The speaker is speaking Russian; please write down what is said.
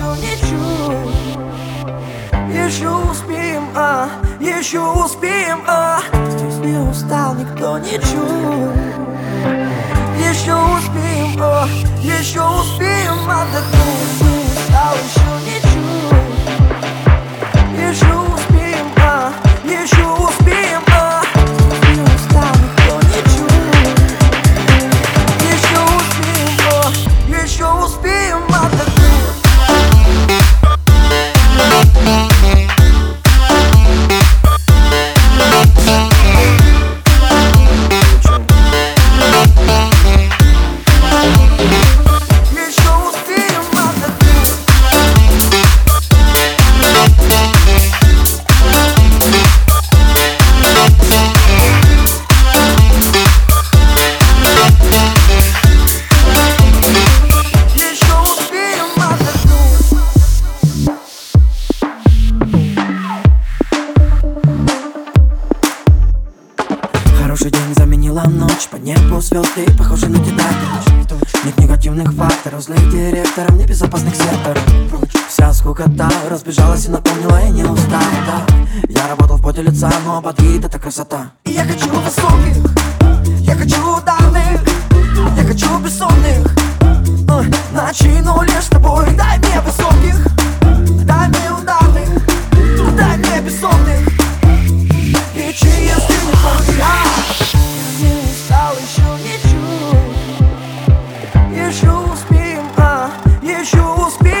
еще ничего Еще успеем, а, еще успеем, а. Здесь не устал никто не ничего Еще успеем, а, еще успеем а. отдохнуть Не устал еще. Хороший день заменила ночь. По небу звезды похожи на тетрадь Нет негативных факторов Злых директоров, небезопасных секторов. Вся скукота разбежалась и напомнила Я не устал, да Я работал в поте лица, но подвид это красота. И Я хочу высоких, я хочу ударных Я хочу бессонных. Ой, Начну лишь с тобой will speak.